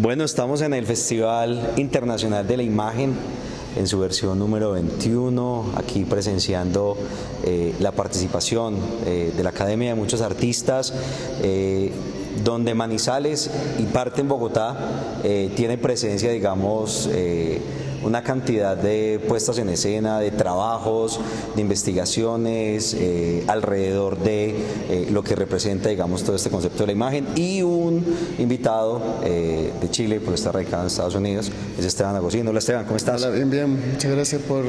Bueno, estamos en el Festival Internacional de la Imagen en su versión número 21, aquí presenciando eh, la participación eh, de la Academia de muchos artistas, eh, donde Manizales y parte en Bogotá tiene presencia, digamos, una cantidad de puestas en escena, de trabajos, de investigaciones eh, alrededor de eh, lo que representa, digamos, todo este concepto de la imagen y un invitado eh, de Chile, por estar radicado en Estados Unidos, es Esteban Agosino. Hola Esteban, ¿cómo estás? Hola, bien, bien. Muchas gracias por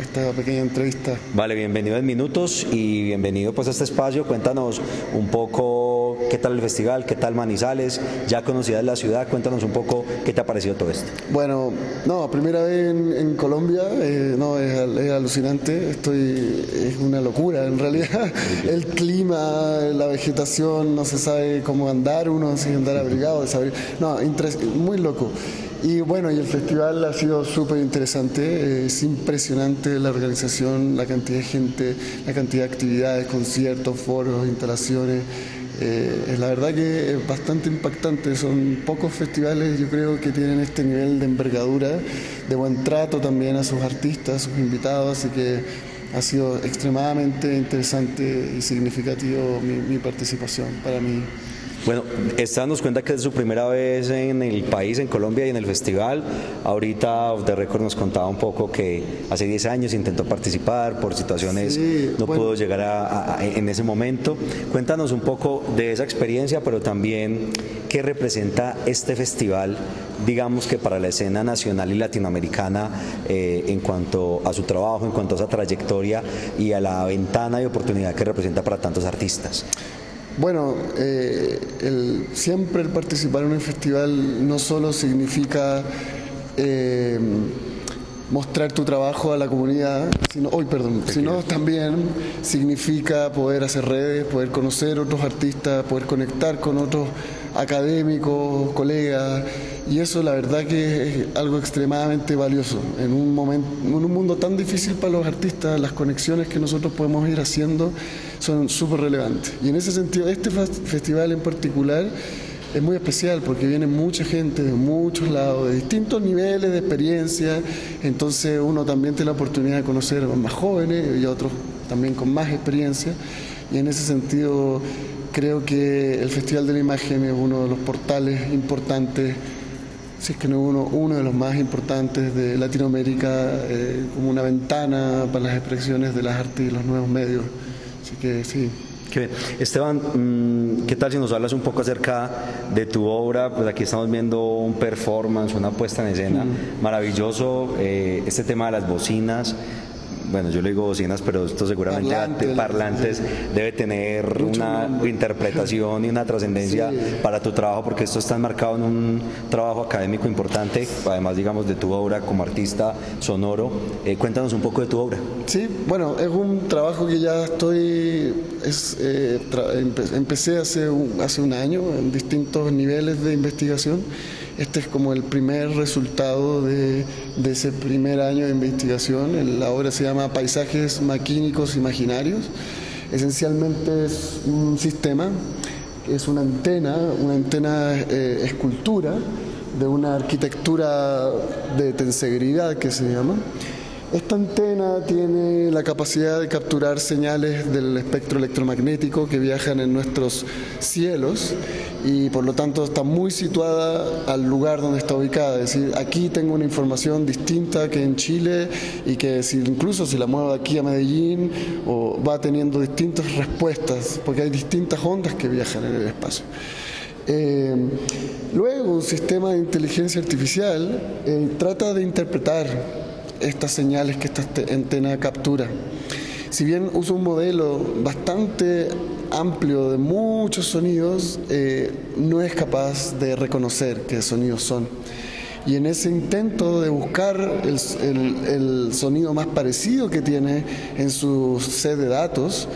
esta pequeña entrevista. Vale, bienvenido en Minutos y bienvenido pues a este espacio. Cuéntanos un poco qué tal el festival, qué tal Manizales, ya conocida la ciudad, cuéntanos un poco qué te ha parecido todo esto. Bueno, no, primera en, Colombia, eh, no, es, alucinante, estoy, es una locura en realidad. El clima, la vegetación, no se sabe cómo andar, uno sin andar abrigado, no, muy loco. Y bueno, y el festival ha sido súper interesante, es impresionante la organización, la cantidad de gente, la cantidad de actividades, conciertos, foros, instalaciones. Eh, la verdad que es bastante impactante, son pocos festivales yo creo que tienen este nivel de envergadura, de buen trato también a sus artistas, a sus invitados, así que ha sido extremadamente interesante y significativo mi, mi participación para mí. Bueno, esta nos cuenta que es su primera vez en el país, en Colombia y en el festival. Ahorita Off the Record nos contaba un poco que hace 10 años intentó participar, por situaciones no pudo llegar a, en ese momento. Cuéntanos un poco de esa experiencia, pero también qué representa este festival, digamos que para la escena nacional y latinoamericana eh, en cuanto a su trabajo, en cuanto a esa trayectoria y a la ventana de oportunidad que representa para tantos artistas. Bueno, eh, siempre participar en un festival no solo significa eh, mostrar tu trabajo a la comunidad, sino, hoy perdón, sino también significa poder hacer redes, poder conocer otros artistas, poder conectar con otros académicos, colegas, y eso la verdad que es algo extremadamente valioso. En un, momento, en un mundo tan difícil para los artistas, las conexiones que nosotros podemos ir haciendo son súper relevantes. Y en ese sentido, este festival en particular es muy especial porque viene mucha gente de muchos lados, de distintos niveles de experiencia, entonces uno también tiene la oportunidad de conocer a más jóvenes y a otros también con más experiencia. Y en ese sentido creo que el Festival de la Imagen es uno de los portales importantes si es que no uno, uno de los más importantes de Latinoamérica, eh, como una ventana para las expresiones de las artes y los nuevos medios. Así que sí. Esteban, mm, ¿qué tal si nos hablas un poco acerca de tu obra? Pues aquí estamos viendo un performance, una puesta en escena mm. maravilloso, eh, este tema de las bocinas bueno, yo le digo bocinas, pero esto seguramente parlantes, debe tener una interpretación y una trascendencia para tu trabajo, porque esto está enmarcado en un trabajo académico importante, además, digamos, de tu obra como artista sonoro. Eh, cuéntanos un poco de tu obra. Sí, bueno, es un trabajo que ya estoy, es, eh, empecé hace un, hace un año en distintos niveles de investigación este es como el primer resultado de, ese primer año de investigación. La obra se llama Paisajes Maquínicos Imaginarios. Esencialmente es un sistema, es una antena, una antena eh, escultura de una arquitectura de tensegridad que se llama esta antena tiene la capacidad de capturar señales del espectro electromagnético que viajan en nuestros cielos y por lo tanto está muy situada al lugar donde está ubicada. Es decir, aquí tengo una información distinta que en Chile y que si, incluso si la muevo de aquí a Medellín o va teniendo distintas respuestas porque hay distintas ondas que viajan en el espacio. Eh, luego, un sistema de inteligencia artificial eh, trata de interpretar estas señales que esta antena captura. Si bien usa un modelo bastante amplio de muchos sonidos, eh, no es capaz de reconocer qué sonidos son. Y en ese intento de buscar el, sonido más parecido que tiene en su set de datos,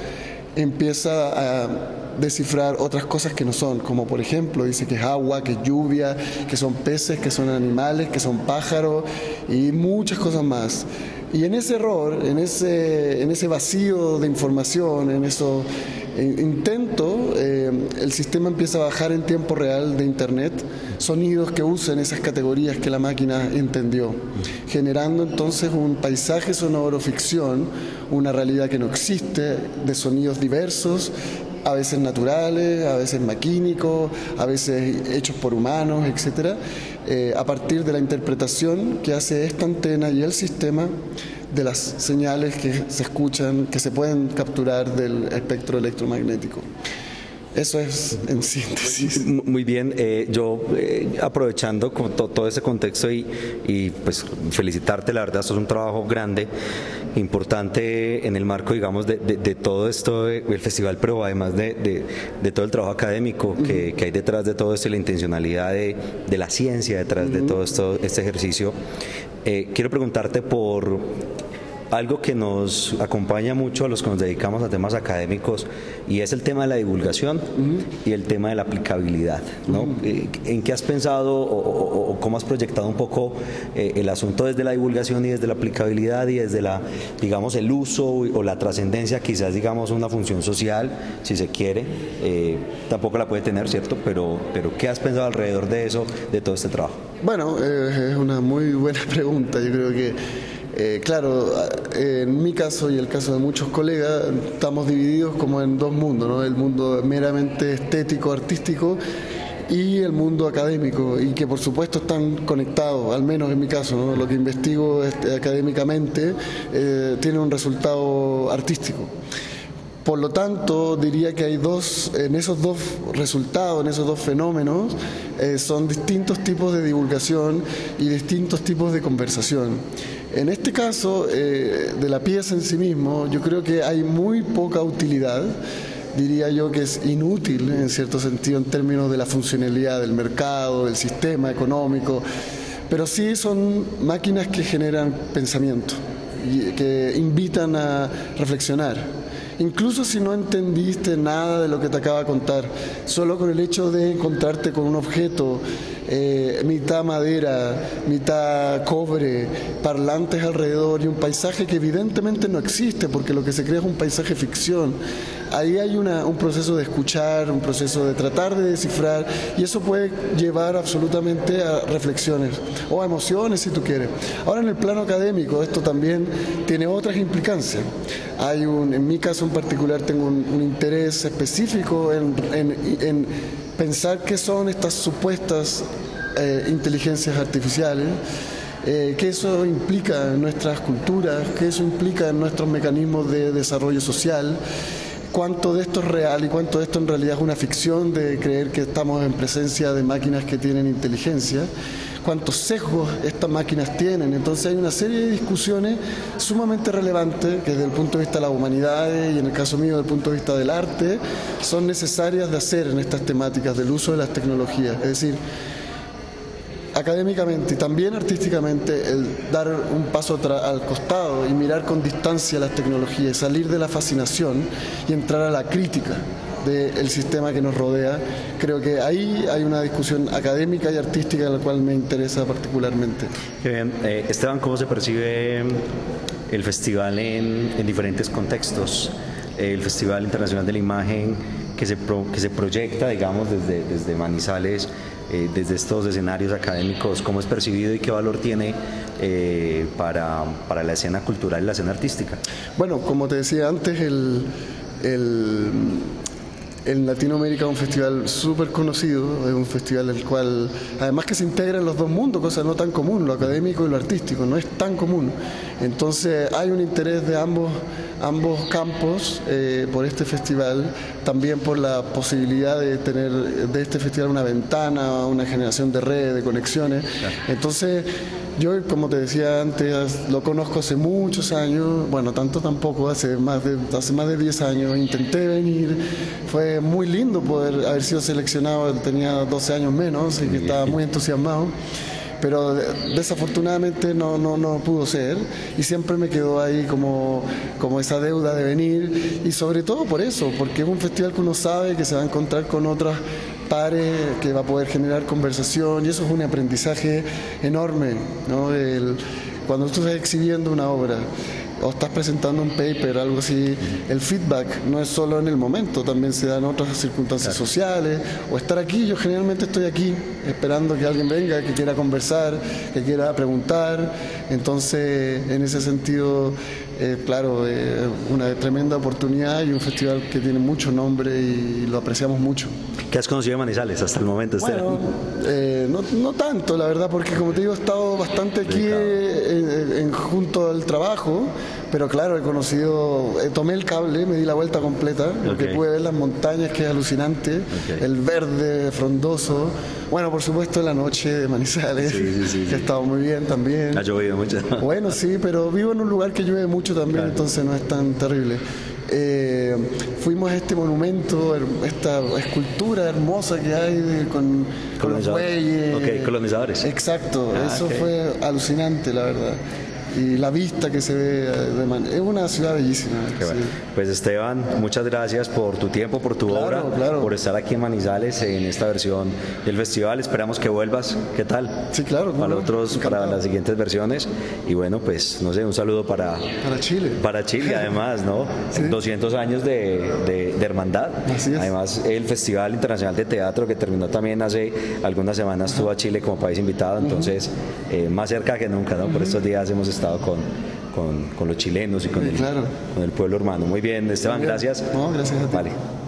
empieza a descifrar otras cosas que no son, como por ejemplo dice que es agua, que es lluvia, que son peces, que son animales, que son pájaros y muchas cosas más. Y en ese error, en ese, en ese vacío de información, en ese intento, eh, el sistema empieza a bajar en tiempo real de Internet sonidos que usen esas categorías que la máquina entendió, generando entonces un paisaje sonoro ficción, una realidad que no existe, de sonidos diversos a veces naturales, a veces maquínicos, a veces hechos por humanos, etcétera, eh, a partir de la interpretación que hace esta antena y el sistema de las señales que se escuchan, que se pueden capturar del espectro electromagnético. Eso es en síntesis. Muy bien, eh, yo eh, aprovechando todo ese contexto y, y, pues felicitarte, la verdad, esto es un trabajo grande, importante en el marco, digamos, de, todo esto, el festival, pero además de, todo el trabajo académico que, hay detrás de todo esto y la intencionalidad de, la ciencia detrás de todo esto, este ejercicio. Eh, quiero preguntarte por algo que nos acompaña mucho a los que nos dedicamos a temas académicos y es el tema de la divulgación y el tema de la aplicabilidad. ¿no? Eh, ¿En qué has pensado o, cómo has proyectado un poco eh, el asunto desde la divulgación y desde la aplicabilidad y desde la, digamos, el uso o la trascendencia, quizás digamos una función social, si se quiere, eh, tampoco la puede tener, ¿cierto? Pero, pero ¿qué has pensado alrededor de eso, de todo este trabajo? Bueno, es una muy buena pregunta. Yo creo que eh, claro, en mi caso y el caso de muchos colegas, estamos divididos como en dos mundos, ¿no? el mundo meramente estético, artístico y el mundo académico, y que por supuesto están conectados, al menos en mi caso, lo que investigo este, académicamente eh, tiene un resultado artístico. Por lo tanto, diría que hay dos, en esos dos resultados, en esos dos fenómenos, eh, son distintos tipos de divulgación y distintos tipos de conversación. En este caso, eh, de la pieza en sí mismo, yo creo que hay muy poca utilidad diría yo que es inútil en cierto sentido en términos de la funcionalidad del mercado, del sistema económico, pero sí son máquinas que generan pensamiento, y que invitan a reflexionar. Incluso si no entendiste nada de lo que te acaba de contar, solo con el hecho de encontrarte con un objeto eh, mitad madera, mitad cobre, parlantes alrededor y un paisaje que evidentemente no existe porque lo que se crea es un paisaje ficción. Ahí hay un proceso de escuchar, un proceso de tratar de descifrar y eso puede llevar absolutamente a reflexiones o a emociones si tú quieres. Ahora en el plano académico esto también tiene otras implicancias. Hay un, en mi caso en particular tengo un, interés específico en, en pensar qué son estas supuestas eh, inteligencias artificiales, eh, eso implica en nuestras culturas, qué eso implica en nuestros mecanismos de desarrollo social, cuánto de esto es real y cuánto de esto en realidad es una ficción de creer que estamos en presencia de máquinas que tienen inteligencia cuántos sesgos estas máquinas tienen. Entonces hay una serie de discusiones sumamente relevantes que desde el punto de vista de la humanidad y en el caso mío desde el punto de vista del arte son necesarias de hacer en estas temáticas del uso de las tecnologías. Es decir, académicamente y también artísticamente el dar un paso al costado y mirar con distancia las tecnologías, salir de la fascinación y entrar a la crítica del sistema que nos rodea. Creo que ahí hay una discusión académica y artística de la cual me interesa particularmente. Eh, Esteban, ¿cómo se percibe el festival en, en diferentes contextos? El Festival Internacional de la Imagen que se, que se proyecta, digamos, desde, desde Manizales, eh, desde estos escenarios académicos, cómo es percibido y qué valor tiene eh, para, para, la escena cultural y la escena artística. Bueno, como te decía antes, el, el en Latinoamérica es un festival súper conocido, es un festival el cual, además que se integra en los dos mundos, cosa no tan común, lo académico y lo artístico, no es tan común. Entonces hay un interés de ambos, ambos campos eh, por este festival, también por la posibilidad de tener de este festival una ventana, una generación de redes, de conexiones. Entonces yo, como te decía antes, lo conozco hace muchos años, bueno, tanto tampoco, hace más de, hace más de 10 años, intenté venir, fue muy lindo poder haber sido seleccionado, tenía 12 años menos y que estaba muy entusiasmado pero desafortunadamente no, no, no pudo ser y siempre me quedó ahí como, como esa deuda de venir y sobre todo por eso, porque es un festival que uno sabe que se va a encontrar con otras pares, que va a poder generar conversación y eso es un aprendizaje enorme, ¿no? cuando tú estás exhibiendo una obra o estás presentando un paper, algo así, el feedback no es solo en el momento, también se da en otras circunstancias sociales, o estar aquí, yo generalmente estoy aquí esperando que alguien venga, que quiera conversar, que quiera preguntar, entonces en ese sentido, eh, claro, eh, una tremenda oportunidad y un festival que tiene mucho nombre y lo apreciamos mucho. ¿Qué has conocido de Manizales hasta el momento, Bueno, eh, no, no, tanto, la verdad, porque como te digo, he estado bastante aquí en, junto al trabajo, pero claro, he conocido, tomé el cable, me di la vuelta completa, porque pude ver las montañas, que es alucinante, el verde frondoso. Bueno, por supuesto, la noche de Manizales, que ha estado muy bien también. Ha llovido mucho. Bueno, sí, pero vivo en un lugar que llueve mucho también, entonces no es tan terrible. Eh, fuimos a este monumento, esta escultura hermosa que hay con, los bueyes. Ok, colonizadores. Exacto, ah, eso fue alucinante, la verdad y la vista que se ve de es una ciudad bellísima. Pues Esteban, muchas gracias por tu tiempo, por tu obra, por estar aquí en Manizales en esta versión del festival. Esperamos que vuelvas. ¿Qué tal? Sí, claro. Para otros, para las siguientes versiones. Y bueno, pues no sé, un saludo para para Chile. Para Chile, además, ¿no? 200 años de, de, hermandad. Además, el Festival Internacional de Teatro que terminó también hace algunas semanas estuvo a Chile como país invitado, entonces eh, más cerca que nunca, ¿no? Por estos días hemos estado estado con, con, con los chilenos y con, el, con el pueblo hermano. Muy bien, Esteban, gracias. No, gracias a ti. Vale.